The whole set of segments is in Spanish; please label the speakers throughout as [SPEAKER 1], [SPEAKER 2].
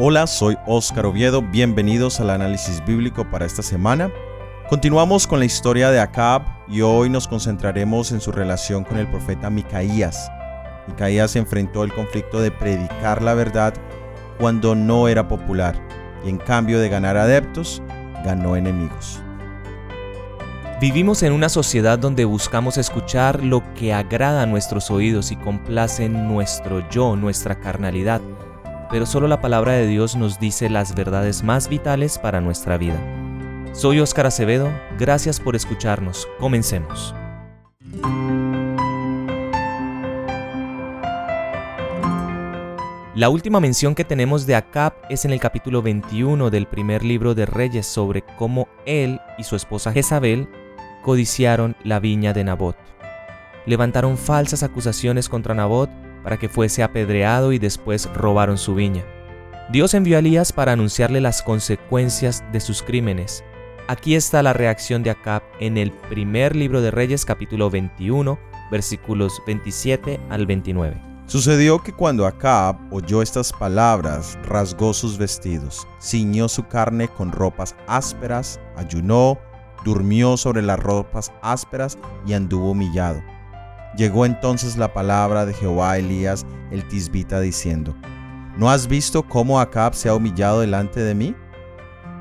[SPEAKER 1] Hola, soy Óscar Oviedo, bienvenidos al análisis bíblico para esta semana. Continuamos con la historia de Acab y hoy nos concentraremos en su relación con el profeta Micaías. Micaías enfrentó el conflicto de predicar la verdad cuando no era popular y en cambio de ganar adeptos, ganó enemigos.
[SPEAKER 2] Vivimos en una sociedad donde buscamos escuchar lo que agrada a nuestros oídos y complace nuestro yo, nuestra carnalidad, pero solo la palabra de Dios nos dice las verdades más vitales para nuestra vida. Soy Óscar Acevedo, gracias por escucharnos, comencemos. La última mención que tenemos de Acab es en el capítulo 21 del primer libro de Reyes sobre cómo él y su esposa Jezabel codiciaron la viña de Nabot. Levantaron falsas acusaciones contra Nabot para que fuese apedreado y después robaron su viña. Dios envió a Elías para anunciarle las consecuencias de sus crímenes. Aquí está la reacción de Acab en el primer libro de Reyes capítulo 21 versículos 27 al 29.
[SPEAKER 1] Sucedió que cuando Acab oyó estas palabras, rasgó sus vestidos, ciñó su carne con ropas ásperas, ayunó, durmió sobre las ropas ásperas y anduvo humillado. Llegó entonces la palabra de Jehová a Elías el tisbita diciendo, ¿No has visto cómo Acab se ha humillado delante de mí?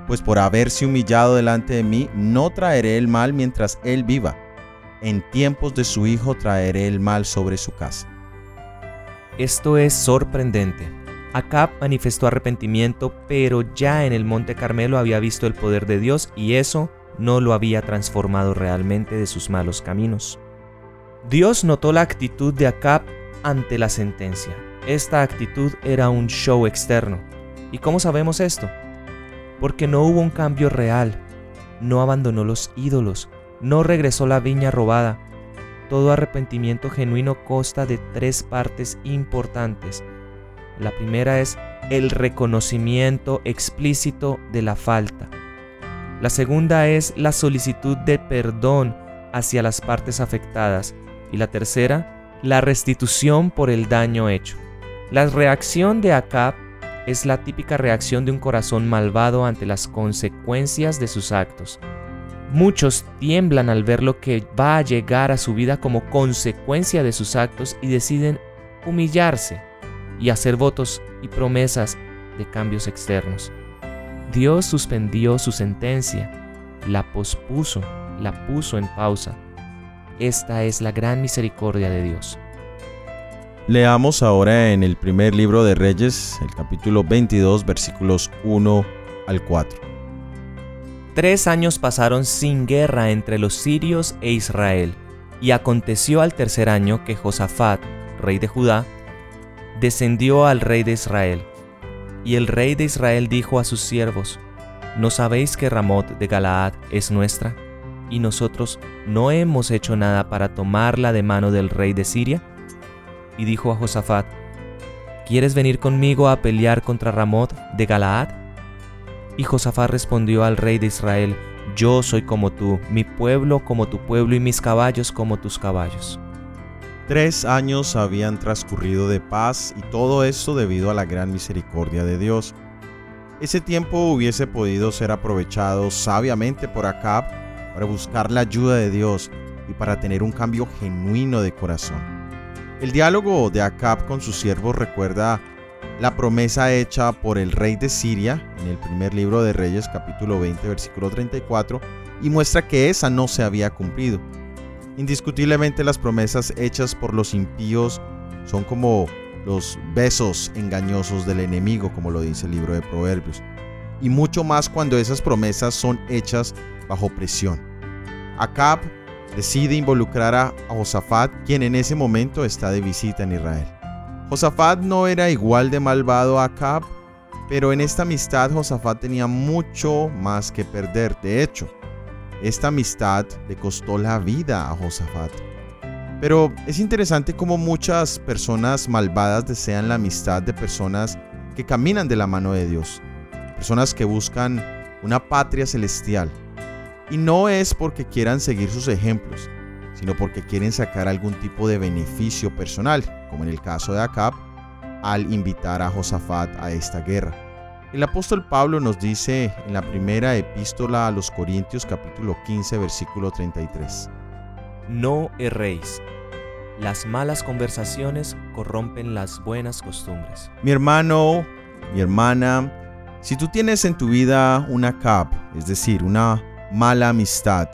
[SPEAKER 1] Pues por haberse humillado delante de mí, no traeré el mal mientras él viva. En tiempos de su hijo traeré el mal sobre su casa.
[SPEAKER 2] Esto es sorprendente. Acab manifestó arrepentimiento, pero ya en el Monte Carmelo había visto el poder de Dios y eso no lo había transformado realmente de sus malos caminos. Dios notó la actitud de Acab ante la sentencia. Esta actitud era un show externo. ¿Y cómo sabemos esto? Porque no hubo un cambio real, no abandonó los ídolos, no regresó la viña robada, todo arrepentimiento genuino consta de tres partes importantes. La primera es el reconocimiento explícito de la falta. La segunda es la solicitud de perdón hacia las partes afectadas. Y la tercera, la restitución por el daño hecho. La reacción de Acab es la típica reacción de un corazón malvado ante las consecuencias de sus actos. Muchos tiemblan al ver lo que va a llegar a su vida como consecuencia de sus actos y deciden humillarse y hacer votos y promesas de cambios externos. Dios suspendió su sentencia, la pospuso, la puso en pausa. Esta es la gran misericordia de Dios.
[SPEAKER 1] Leamos ahora en el primer libro de Reyes, el capítulo 22, versículos 1 al 4.
[SPEAKER 2] Tres años pasaron sin guerra entre los sirios e Israel, y aconteció al tercer año que Josafat, rey de Judá, descendió al rey de Israel. Y el rey de Israel dijo a sus siervos, ¿No sabéis que Ramot de Galaad es nuestra? ¿Y nosotros no hemos hecho nada para tomarla de mano del rey de Siria? Y dijo a Josafat, ¿Quieres venir conmigo a pelear contra Ramot de Galaad? Y Josafat respondió al rey de Israel, Yo soy como tú, mi pueblo como tu pueblo y mis caballos como tus caballos.
[SPEAKER 1] Tres años habían transcurrido de paz y todo esto debido a la gran misericordia de Dios. Ese tiempo hubiese podido ser aprovechado sabiamente por Acab para buscar la ayuda de Dios y para tener un cambio genuino de corazón. El diálogo de Acab con sus siervos recuerda la promesa hecha por el rey de Siria en el primer libro de Reyes capítulo 20 versículo 34 y muestra que esa no se había cumplido. Indiscutiblemente las promesas hechas por los impíos son como los besos engañosos del enemigo, como lo dice el libro de Proverbios, y mucho más cuando esas promesas son hechas bajo presión. Acab decide involucrar a Josafat, quien en ese momento está de visita en Israel. Josafat no era igual de malvado a Acab, pero en esta amistad Josafat tenía mucho más que perder. De hecho, esta amistad le costó la vida a Josafat. Pero es interesante cómo muchas personas malvadas desean la amistad de personas que caminan de la mano de Dios, personas que buscan una patria celestial. Y no es porque quieran seguir sus ejemplos, sino porque quieren sacar algún tipo de beneficio personal, como en el caso de Acab, al invitar a Josafat a esta guerra. El apóstol Pablo nos dice en la primera epístola a los Corintios capítulo 15 versículo 33.
[SPEAKER 2] No erréis. Las malas conversaciones corrompen las buenas costumbres.
[SPEAKER 1] Mi hermano, mi hermana, si tú tienes en tu vida una cap, es decir, una mala amistad,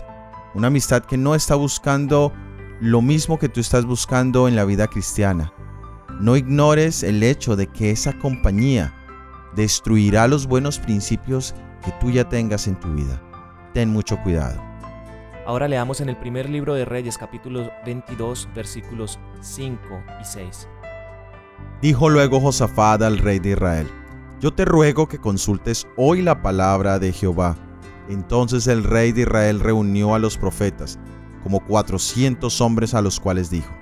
[SPEAKER 1] una amistad que no está buscando lo mismo que tú estás buscando en la vida cristiana, no ignores el hecho de que esa compañía destruirá los buenos principios que tú ya tengas en tu vida. Ten mucho cuidado.
[SPEAKER 2] Ahora leamos en el primer libro de Reyes capítulo 22 versículos 5 y 6.
[SPEAKER 1] Dijo luego Josafat al rey de Israel, yo te ruego que consultes hoy la palabra de Jehová. Entonces el rey de Israel reunió a los profetas, como cuatrocientos hombres a los cuales dijo,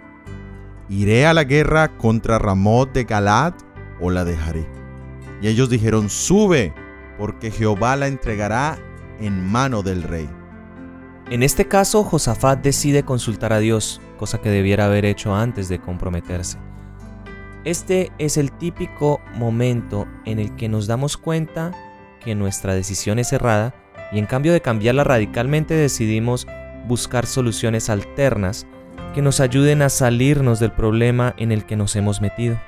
[SPEAKER 1] ¿iré a la guerra contra Ramot de Galad o la dejaré? Y ellos dijeron, sube, porque Jehová la entregará en mano del rey.
[SPEAKER 2] En este caso, Josafat decide consultar a Dios, cosa que debiera haber hecho antes de comprometerse. Este es el típico momento en el que nos damos cuenta que nuestra decisión es errada y en cambio de cambiarla radicalmente decidimos buscar soluciones alternas que nos ayuden a salirnos del problema en el que nos hemos metido.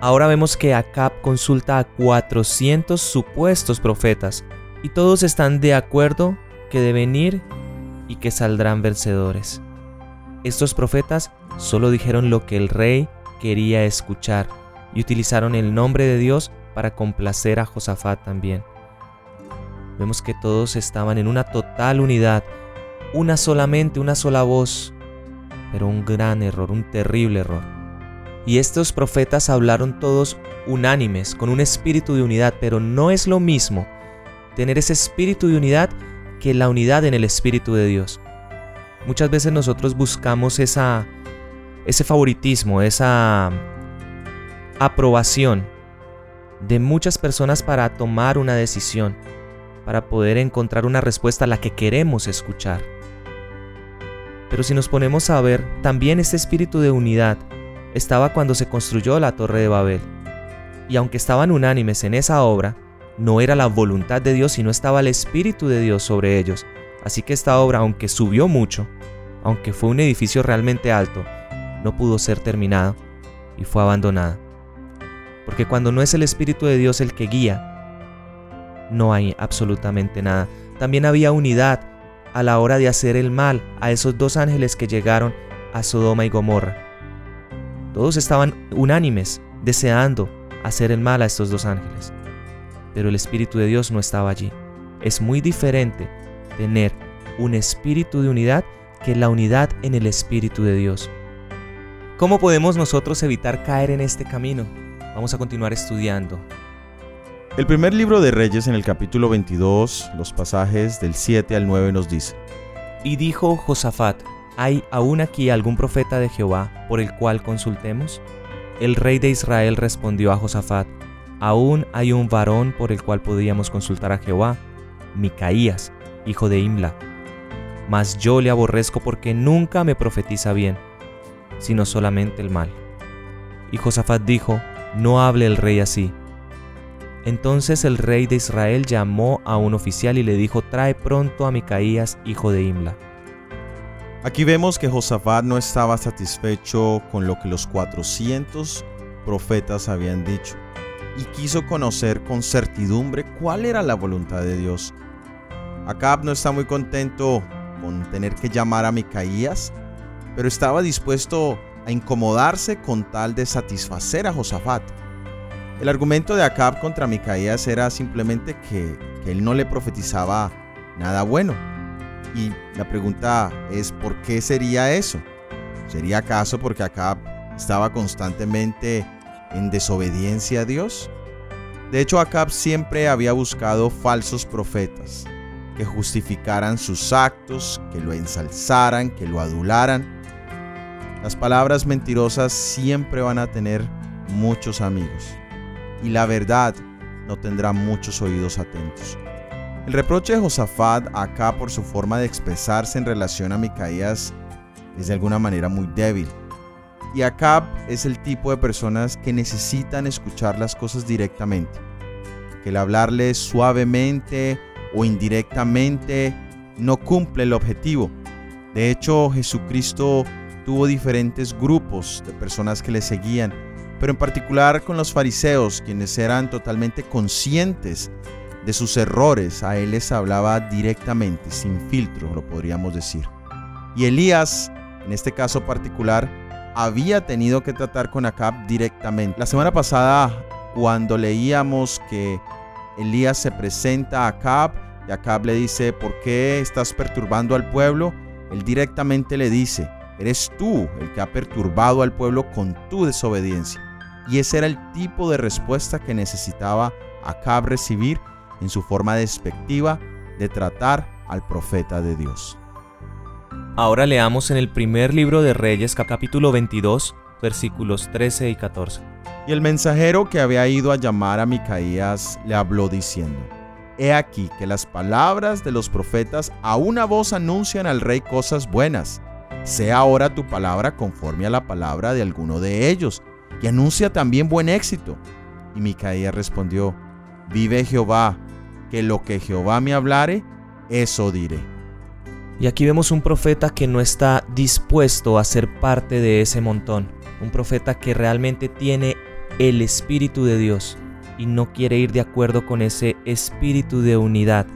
[SPEAKER 2] Ahora vemos que Acab consulta a 400 supuestos profetas y todos están de acuerdo que deben ir y que saldrán vencedores. Estos profetas solo dijeron lo que el rey quería escuchar y utilizaron el nombre de Dios para complacer a Josafat también. Vemos que todos estaban en una total unidad, una solamente, una sola voz, pero un gran error, un terrible error. Y estos profetas hablaron todos unánimes, con un espíritu de unidad, pero no es lo mismo tener ese espíritu de unidad que la unidad en el espíritu de Dios. Muchas veces nosotros buscamos esa, ese favoritismo, esa aprobación de muchas personas para tomar una decisión, para poder encontrar una respuesta a la que queremos escuchar. Pero si nos ponemos a ver, también este espíritu de unidad estaba cuando se construyó la Torre de Babel. Y aunque estaban unánimes en esa obra, no era la voluntad de Dios, sino estaba el Espíritu de Dios sobre ellos. Así que esta obra, aunque subió mucho, aunque fue un edificio realmente alto, no pudo ser terminada y fue abandonada. Porque cuando no es el Espíritu de Dios el que guía, no hay absolutamente nada. También había unidad a la hora de hacer el mal a esos dos ángeles que llegaron a Sodoma y Gomorra. Todos estaban unánimes, deseando hacer el mal a estos dos ángeles. Pero el Espíritu de Dios no estaba allí. Es muy diferente tener un espíritu de unidad que la unidad en el Espíritu de Dios. ¿Cómo podemos nosotros evitar caer en este camino? Vamos a continuar estudiando.
[SPEAKER 1] El primer libro de Reyes en el capítulo 22, los pasajes del 7 al 9 nos dice.
[SPEAKER 2] Y dijo Josafat, ¿Hay aún aquí algún profeta de Jehová por el cual consultemos? El rey de Israel respondió a Josafat, Aún hay un varón por el cual podríamos consultar a Jehová, Micaías, hijo de Imla. Mas yo le aborrezco porque nunca me profetiza bien, sino solamente el mal. Y Josafat dijo, No hable el rey así. Entonces el rey de Israel llamó a un oficial y le dijo, Trae pronto a Micaías, hijo de Imla.
[SPEAKER 1] Aquí vemos que Josafat no estaba satisfecho con lo que los 400 profetas habían dicho y quiso conocer con certidumbre cuál era la voluntad de Dios. Acab no está muy contento con tener que llamar a Micaías, pero estaba dispuesto a incomodarse con tal de satisfacer a Josafat. El argumento de Acab contra Micaías era simplemente que, que él no le profetizaba nada bueno y la pregunta es, ¿por qué sería eso? ¿Sería acaso porque Acab estaba constantemente en desobediencia a Dios? De hecho, Acab siempre había buscado falsos profetas que justificaran sus actos, que lo ensalzaran, que lo adularan. Las palabras mentirosas siempre van a tener muchos amigos y la verdad no tendrá muchos oídos atentos. El reproche de Josafat acá por su forma de expresarse en relación a Micaías es de alguna manera muy débil. Y Acab es el tipo de personas que necesitan escuchar las cosas directamente. que el hablarle suavemente o indirectamente no cumple el objetivo. De hecho, Jesucristo tuvo diferentes grupos de personas que le seguían, pero en particular con los fariseos, quienes eran totalmente conscientes de sus errores. A él les hablaba directamente, sin filtro, lo podríamos decir. Y Elías, en este caso particular, había tenido que tratar con Acab directamente. La semana pasada, cuando leíamos que Elías se presenta a Acab y Acab le dice, ¿por qué estás perturbando al pueblo? Él directamente le dice, eres tú el que ha perturbado al pueblo con tu desobediencia. Y ese era el tipo de respuesta que necesitaba Acab recibir en su forma despectiva de tratar al profeta de Dios.
[SPEAKER 2] Ahora leamos en el primer libro de Reyes capítulo 22 versículos 13 y 14.
[SPEAKER 1] Y el mensajero que había ido a llamar a Micaías le habló diciendo, He aquí que las palabras de los profetas a una voz anuncian al rey cosas buenas. Sea ahora tu palabra conforme a la palabra de alguno de ellos, y anuncia también buen éxito. Y Micaías respondió, Vive Jehová, que lo que Jehová me hablare, eso diré.
[SPEAKER 2] Y aquí vemos un profeta que no está dispuesto a ser parte de ese montón, un profeta que realmente tiene el Espíritu de Dios y no quiere ir de acuerdo con ese espíritu de unidad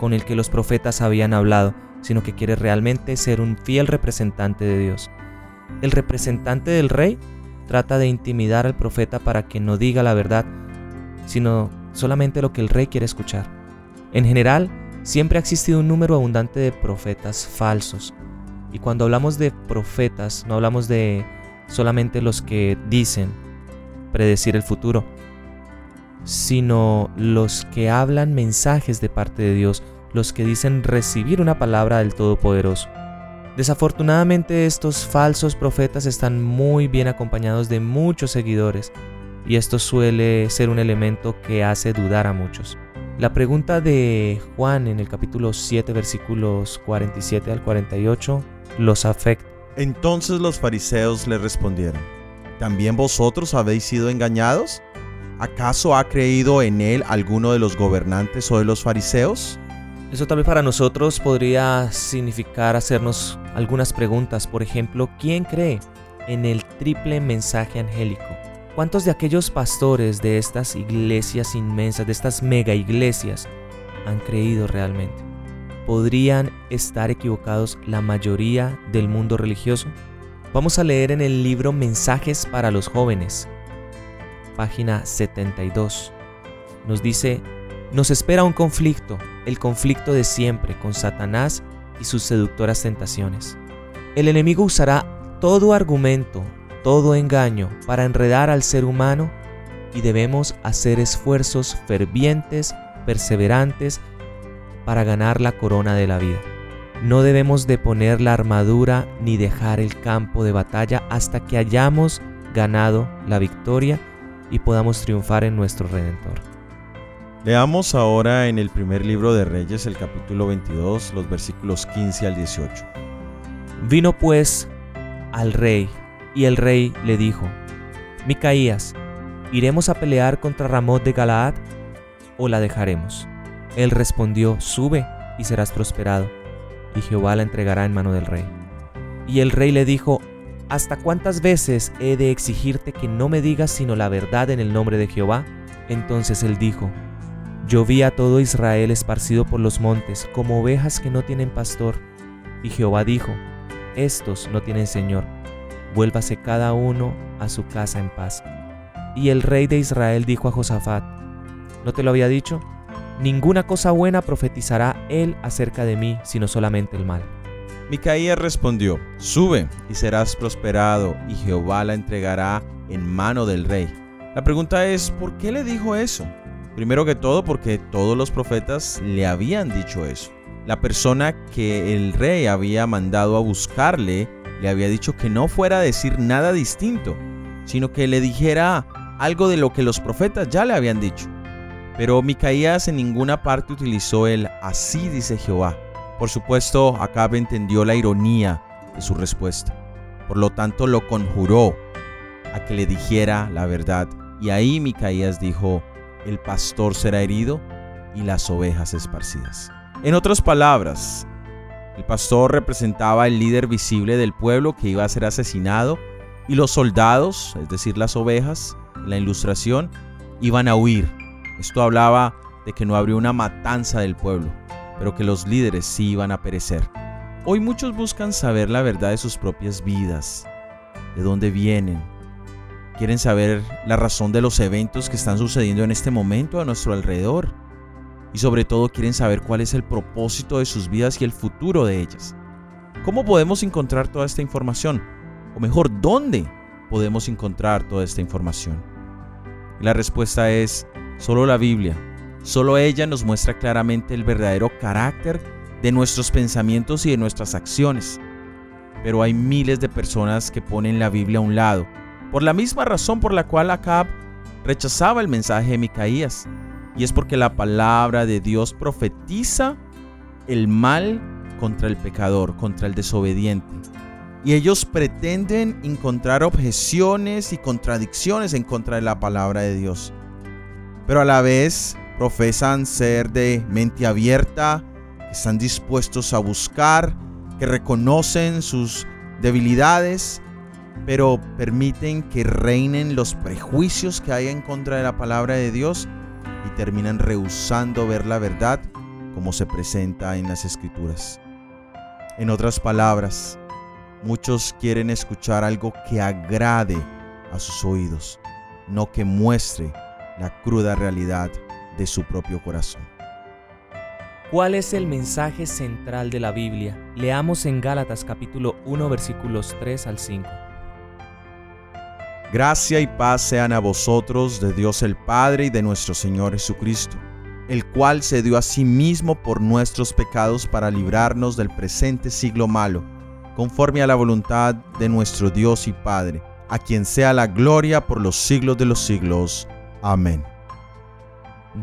[SPEAKER 2] con el que los profetas habían hablado, sino que quiere realmente ser un fiel representante de Dios. El representante del rey trata de intimidar al profeta para que no diga la verdad, sino solamente lo que el rey quiere escuchar. En general, siempre ha existido un número abundante de profetas falsos. Y cuando hablamos de profetas, no hablamos de solamente los que dicen predecir el futuro, sino los que hablan mensajes de parte de Dios, los que dicen recibir una palabra del Todopoderoso. Desafortunadamente estos falsos profetas están muy bien acompañados de muchos seguidores y esto suele ser un elemento que hace dudar a muchos. La pregunta de Juan en el capítulo 7 versículos 47 al 48 los afecta.
[SPEAKER 1] Entonces los fariseos le respondieron, ¿también vosotros habéis sido engañados? ¿Acaso ha creído en él alguno de los gobernantes o de los fariseos?
[SPEAKER 2] Eso vez para nosotros podría significar hacernos algunas preguntas. Por ejemplo, ¿quién cree en el triple mensaje angélico? ¿Cuántos de aquellos pastores de estas iglesias inmensas, de estas mega iglesias, han creído realmente? ¿Podrían estar equivocados la mayoría del mundo religioso? Vamos a leer en el libro Mensajes para los jóvenes, página 72. Nos dice, nos espera un conflicto, el conflicto de siempre con Satanás y sus seductoras tentaciones. El enemigo usará todo argumento, todo engaño para enredar al ser humano y debemos hacer esfuerzos fervientes, perseverantes, para ganar la corona de la vida. No debemos de poner la armadura ni dejar el campo de batalla hasta que hayamos ganado la victoria y podamos triunfar en nuestro Redentor.
[SPEAKER 1] Leamos ahora en el primer libro de Reyes, el capítulo 22, los versículos 15 al 18.
[SPEAKER 2] Vino pues al rey, y el rey le dijo, Micaías, ¿iremos a pelear contra Ramot de Galaad o la dejaremos? Él respondió, Sube y serás prosperado, y Jehová la entregará en mano del rey. Y el rey le dijo, ¿Hasta cuántas veces he de exigirte que no me digas sino la verdad en el nombre de Jehová? Entonces él dijo, Yo vi a todo Israel esparcido por los montes, como ovejas que no tienen pastor. Y Jehová dijo, Estos no tienen Señor, vuélvase cada uno a su casa en paz. Y el rey de Israel dijo a Josafat, ¿no te lo había dicho? Ninguna cosa buena profetizará él acerca de mí, sino solamente el mal.
[SPEAKER 1] Micaías respondió, Sube y serás prosperado, y Jehová la entregará en mano del rey. La pregunta es, ¿por qué le dijo eso? Primero que todo, porque todos los profetas le habían dicho eso. La persona que el rey había mandado a buscarle le había dicho que no fuera a decir nada distinto, sino que le dijera algo de lo que los profetas ya le habían dicho. Pero Micaías en ninguna parte utilizó el así dice Jehová. Por supuesto, Acab entendió la ironía de su respuesta. Por lo tanto, lo conjuró a que le dijera la verdad. Y ahí Micaías dijo, el pastor será herido y las ovejas esparcidas. En otras palabras, el pastor representaba el líder visible del pueblo que iba a ser asesinado y los soldados, es decir, las ovejas, en la ilustración, iban a huir. Esto hablaba de que no habría una matanza del pueblo, pero que los líderes sí iban a perecer. Hoy muchos buscan saber la verdad de sus propias vidas, de dónde vienen. Quieren saber la razón de los eventos que están sucediendo en este momento a nuestro alrededor. Y sobre todo quieren saber cuál es el propósito de sus vidas y el futuro de ellas. ¿Cómo podemos encontrar toda esta información? O mejor, ¿dónde podemos encontrar toda esta información? la respuesta es solo la Biblia. Solo ella nos muestra claramente el verdadero carácter de nuestros pensamientos y de nuestras acciones. Pero hay miles de personas que ponen la Biblia a un lado, por la misma razón por la cual Acab rechazaba el mensaje de Micaías, y es porque la palabra de Dios profetiza el mal contra el pecador, contra el desobediente. Y ellos pretenden encontrar objeciones y contradicciones en contra de la palabra de Dios. Pero a la vez profesan ser de mente abierta, que están dispuestos a buscar, que reconocen sus debilidades, pero permiten que reinen los prejuicios que hay en contra de la palabra de Dios y terminan rehusando ver la verdad como se presenta en las escrituras. En otras palabras, Muchos quieren escuchar algo que agrade a sus oídos, no que muestre la cruda realidad de su propio corazón.
[SPEAKER 2] ¿Cuál es el mensaje central de la Biblia? Leamos en Gálatas capítulo 1 versículos 3 al 5.
[SPEAKER 1] Gracia y paz sean a vosotros de Dios el Padre y de nuestro Señor Jesucristo, el cual se dio a sí mismo por nuestros pecados para librarnos del presente siglo malo conforme a la voluntad de nuestro Dios y Padre, a quien sea la gloria por los siglos de los siglos. Amén.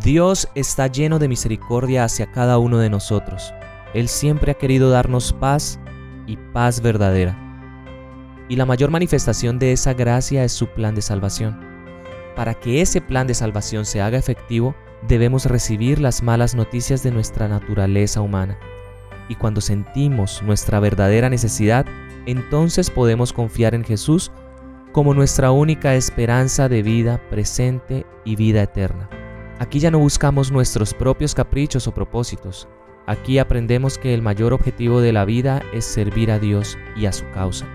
[SPEAKER 2] Dios está lleno de misericordia hacia cada uno de nosotros. Él siempre ha querido darnos paz y paz verdadera. Y la mayor manifestación de esa gracia es su plan de salvación. Para que ese plan de salvación se haga efectivo, debemos recibir las malas noticias de nuestra naturaleza humana y cuando sentimos nuestra verdadera necesidad, entonces podemos confiar en Jesús como nuestra única esperanza de vida presente y vida eterna. Aquí ya no buscamos nuestros propios caprichos o propósitos. Aquí aprendemos que el mayor objetivo de la vida es servir a Dios y a su causa.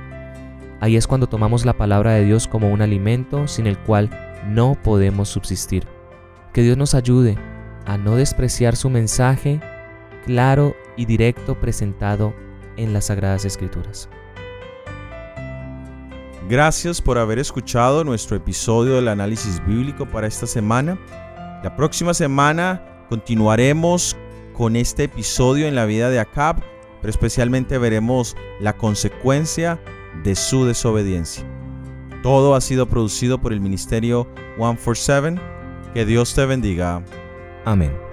[SPEAKER 2] Ahí es cuando tomamos la palabra de Dios como un alimento sin el cual no podemos subsistir. Que Dios nos ayude a no despreciar su mensaje claro y directo presentado en las Sagradas Escrituras.
[SPEAKER 1] Gracias por haber escuchado nuestro episodio del análisis bíblico para esta semana. La próxima semana continuaremos con este episodio en la vida de Acab, pero especialmente veremos la consecuencia de su desobediencia. Todo ha sido producido por el ministerio 147. Que Dios te bendiga.
[SPEAKER 2] Amén.